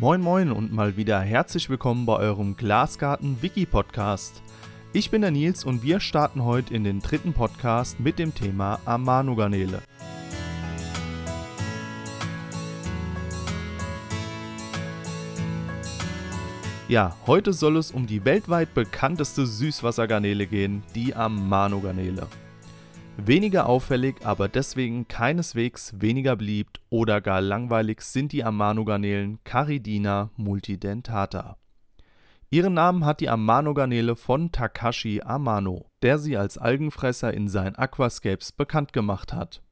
Moin moin und mal wieder herzlich willkommen bei eurem Glasgarten Wiki Podcast. Ich bin der Nils und wir starten heute in den dritten Podcast mit dem Thema Amano-Garnele. Ja, heute soll es um die weltweit bekannteste Süßwassergarnele gehen, die Amano-Garnele. Weniger auffällig, aber deswegen keineswegs weniger beliebt oder gar langweilig sind die Amano-Garnelen Caridina multidentata. Ihren Namen hat die Amano-Garnele von Takashi Amano, der sie als Algenfresser in seinen Aquascapes bekannt gemacht hat.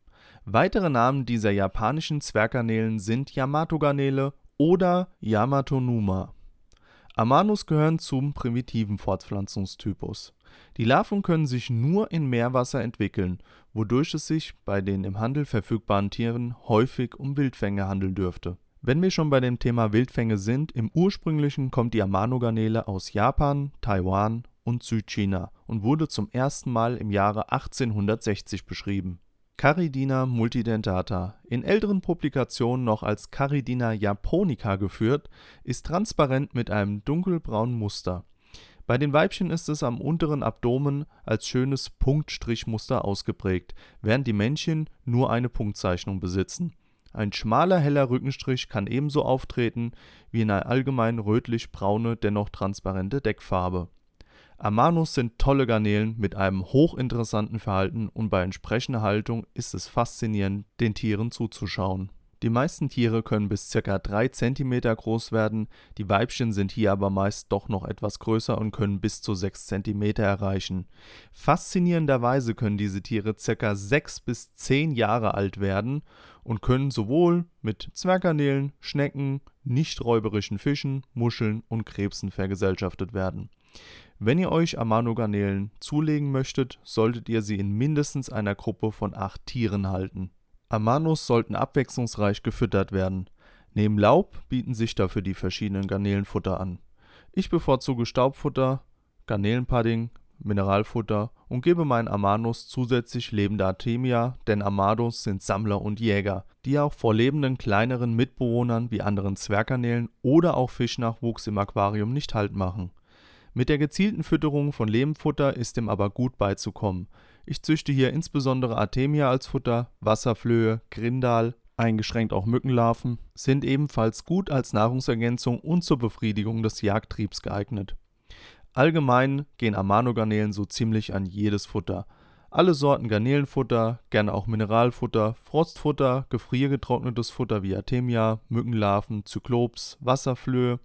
Weitere Namen dieser japanischen Zwerggarnelen sind Yamato-Garnele oder Yamatonuma. Amanus gehören zum primitiven Fortpflanzungstypus. Die Larven können sich nur in Meerwasser entwickeln, wodurch es sich bei den im Handel verfügbaren Tieren häufig um Wildfänge handeln dürfte. Wenn wir schon bei dem Thema Wildfänge sind, im ursprünglichen kommt die Amano-Garnele aus Japan, Taiwan und Südchina und wurde zum ersten Mal im Jahre 1860 beschrieben Caridina multidentata, in älteren Publikationen noch als Caridina japonica geführt, ist transparent mit einem dunkelbraunen Muster. Bei den Weibchen ist es am unteren Abdomen als schönes Punktstrichmuster ausgeprägt, während die Männchen nur eine Punktzeichnung besitzen. Ein schmaler heller Rückenstrich kann ebenso auftreten wie eine allgemein rötlich-braune, dennoch transparente Deckfarbe Amanus sind tolle Garnelen mit einem hochinteressanten Verhalten und bei entsprechender Haltung ist es faszinierend, den Tieren zuzuschauen. Die meisten Tiere können bis ca. 3 cm groß werden, die Weibchen sind hier aber meist doch noch etwas größer und können bis zu 6 cm erreichen. Faszinierenderweise können diese Tiere ca. 6 bis 10 Jahre alt werden und können sowohl mit Zwerggarnelen, Schnecken, nicht räuberischen Fischen, Muscheln und Krebsen vergesellschaftet werden. Wenn ihr euch Amano-Garnelen zulegen möchtet, solltet ihr sie in mindestens einer Gruppe von acht Tieren halten. Amanos sollten abwechslungsreich gefüttert werden. Neben Laub bieten sich dafür die verschiedenen Garnelenfutter an. Ich bevorzuge Staubfutter, Garnelenpudding, Mineralfutter und gebe meinen Amanos zusätzlich lebende Artemia, denn Amados sind Sammler und Jäger, die auch vor lebenden kleineren Mitbewohnern wie anderen Zwerggarnelen oder auch Fischnachwuchs im Aquarium nicht Halt machen. Mit der gezielten Fütterung von Lehmfutter ist dem aber gut beizukommen. Ich züchte hier insbesondere Artemia als Futter, Wasserflöhe, Grindal, eingeschränkt auch Mückenlarven, sind ebenfalls gut als Nahrungsergänzung und zur Befriedigung des Jagdtriebs geeignet. Allgemein gehen Amano-Garnelen so ziemlich an jedes Futter. Alle Sorten Garnelenfutter, gerne auch Mineralfutter, Frostfutter, gefriergetrocknetes Futter wie Artemia, Mückenlarven, Zyklops, Wasserflöhe,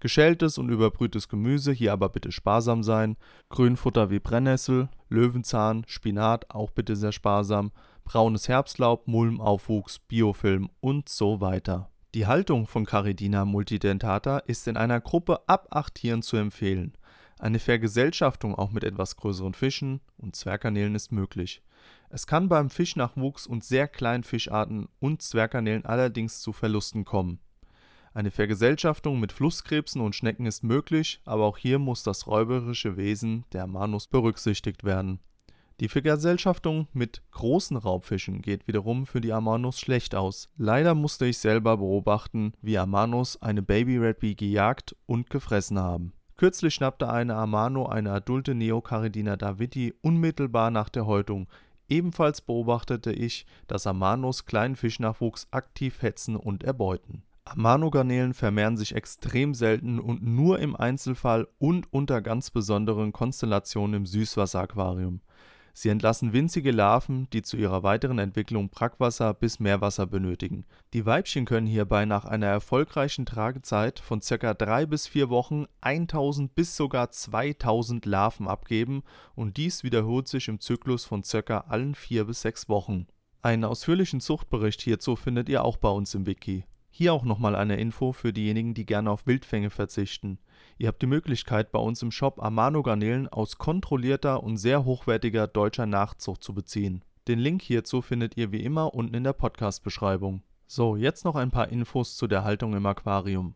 Geschältes und überbrühtes Gemüse, hier aber bitte sparsam sein. Grünfutter wie Brennnessel, Löwenzahn, Spinat, auch bitte sehr sparsam. Braunes Herbstlaub, Mulm, Aufwuchs, Biofilm und so weiter. Die Haltung von Caridina multidentata ist in einer Gruppe ab 8 Tieren zu empfehlen. Eine Vergesellschaftung auch mit etwas größeren Fischen und Zwerggarnelen ist möglich. Es kann beim Fischnachwuchs und sehr kleinen Fischarten und Zwerggarnelen allerdings zu Verlusten kommen. Eine Vergesellschaftung mit Flusskrebsen und Schnecken ist möglich, aber auch hier muss das räuberische Wesen der Amanus berücksichtigt werden. Die Vergesellschaftung mit großen Raubfischen geht wiederum für die Amanus schlecht aus. Leider musste ich selber beobachten, wie Amanus eine Baby Red gejagt und gefressen haben. Kürzlich schnappte eine Amano eine adulte Neocaridina davidi unmittelbar nach der Häutung. Ebenfalls beobachtete ich, dass Amanos kleinen Fischnachwuchs aktiv hetzen und erbeuten Amano-Garnelen vermehren sich extrem selten und nur im Einzelfall und unter ganz besonderen Konstellationen im Süßwasseraquarium. Sie entlassen winzige Larven, die zu ihrer weiteren Entwicklung Brackwasser bis Meerwasser benötigen. Die Weibchen können hierbei nach einer erfolgreichen Tragezeit von ca. 3 bis 4 Wochen 1000 bis sogar 2000 Larven abgeben und dies wiederholt sich im Zyklus von ca. allen 4 bis 6 Wochen. Einen ausführlichen Zuchtbericht hierzu findet ihr auch bei uns im Wiki. Hier auch nochmal eine Info für diejenigen, die gerne auf Wildfänge verzichten. Ihr habt die Möglichkeit, bei uns im Shop Amano-Garnelen aus kontrollierter und sehr hochwertiger deutscher Nachzucht zu beziehen. Den Link hierzu findet ihr wie immer unten in der Podcast-Beschreibung. So, jetzt noch ein paar Infos zu der Haltung im Aquarium.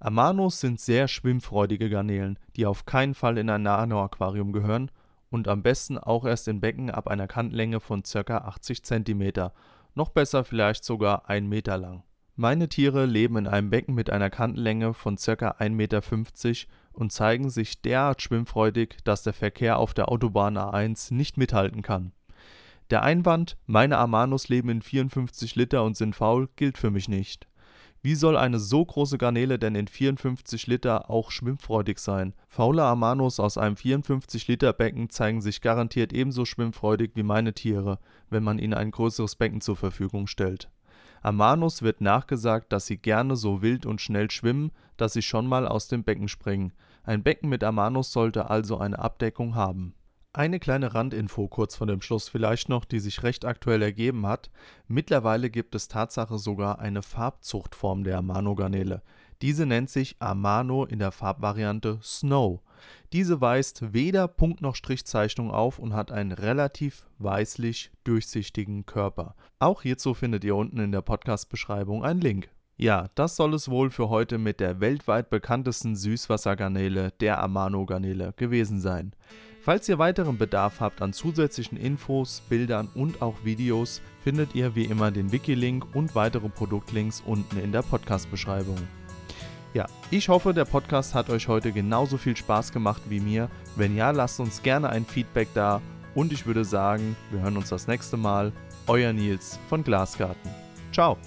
Amanos sind sehr schwimmfreudige Garnelen, die auf keinen Fall in ein Nano-Aquarium gehören und am besten auch erst in Becken ab einer Kantlänge von ca. 80 cm, noch besser vielleicht sogar 1 Meter lang. Meine Tiere leben in einem Becken mit einer Kantenlänge von ca. 1,50 Meter und zeigen sich derart schwimmfreudig, dass der Verkehr auf der Autobahn A1 nicht mithalten kann. Der Einwand, meine Amanus leben in 54 Liter und sind faul, gilt für mich nicht. Wie soll eine so große Garnele denn in 54 Liter auch schwimmfreudig sein? Faule Amanus aus einem 54 Liter Becken zeigen sich garantiert ebenso schwimmfreudig wie meine Tiere, wenn man ihnen ein größeres Becken zur Verfügung stellt. Amanus wird nachgesagt, dass sie gerne so wild und schnell schwimmen, dass sie schon mal aus dem Becken springen. Ein Becken mit Amanus sollte also eine Abdeckung haben eine kleine Randinfo kurz vor dem Schluss vielleicht noch, die sich recht aktuell ergeben hat. Mittlerweile gibt es Tatsache sogar eine Farbzuchtform der Amano-Garnele. Diese nennt sich Amano in der Farbvariante Snow. Diese weist weder Punkt noch Strichzeichnung auf und hat einen relativ weißlich durchsichtigen Körper. Auch hierzu findet ihr unten in der Podcast-Beschreibung einen Link. Ja, das soll es wohl für heute mit der weltweit bekanntesten Süßwassergarnele, der Amano-Garnele, gewesen sein. Falls ihr weiteren Bedarf habt an zusätzlichen Infos, Bildern und auch Videos, findet ihr wie immer den Wiki-Link und weitere Produktlinks unten in der Podcast-Beschreibung. Ja, ich hoffe, der Podcast hat euch heute genauso viel Spaß gemacht wie mir. Wenn ja, lasst uns gerne ein Feedback da und ich würde sagen, wir hören uns das nächste Mal. Euer Nils von Glasgarten. Ciao!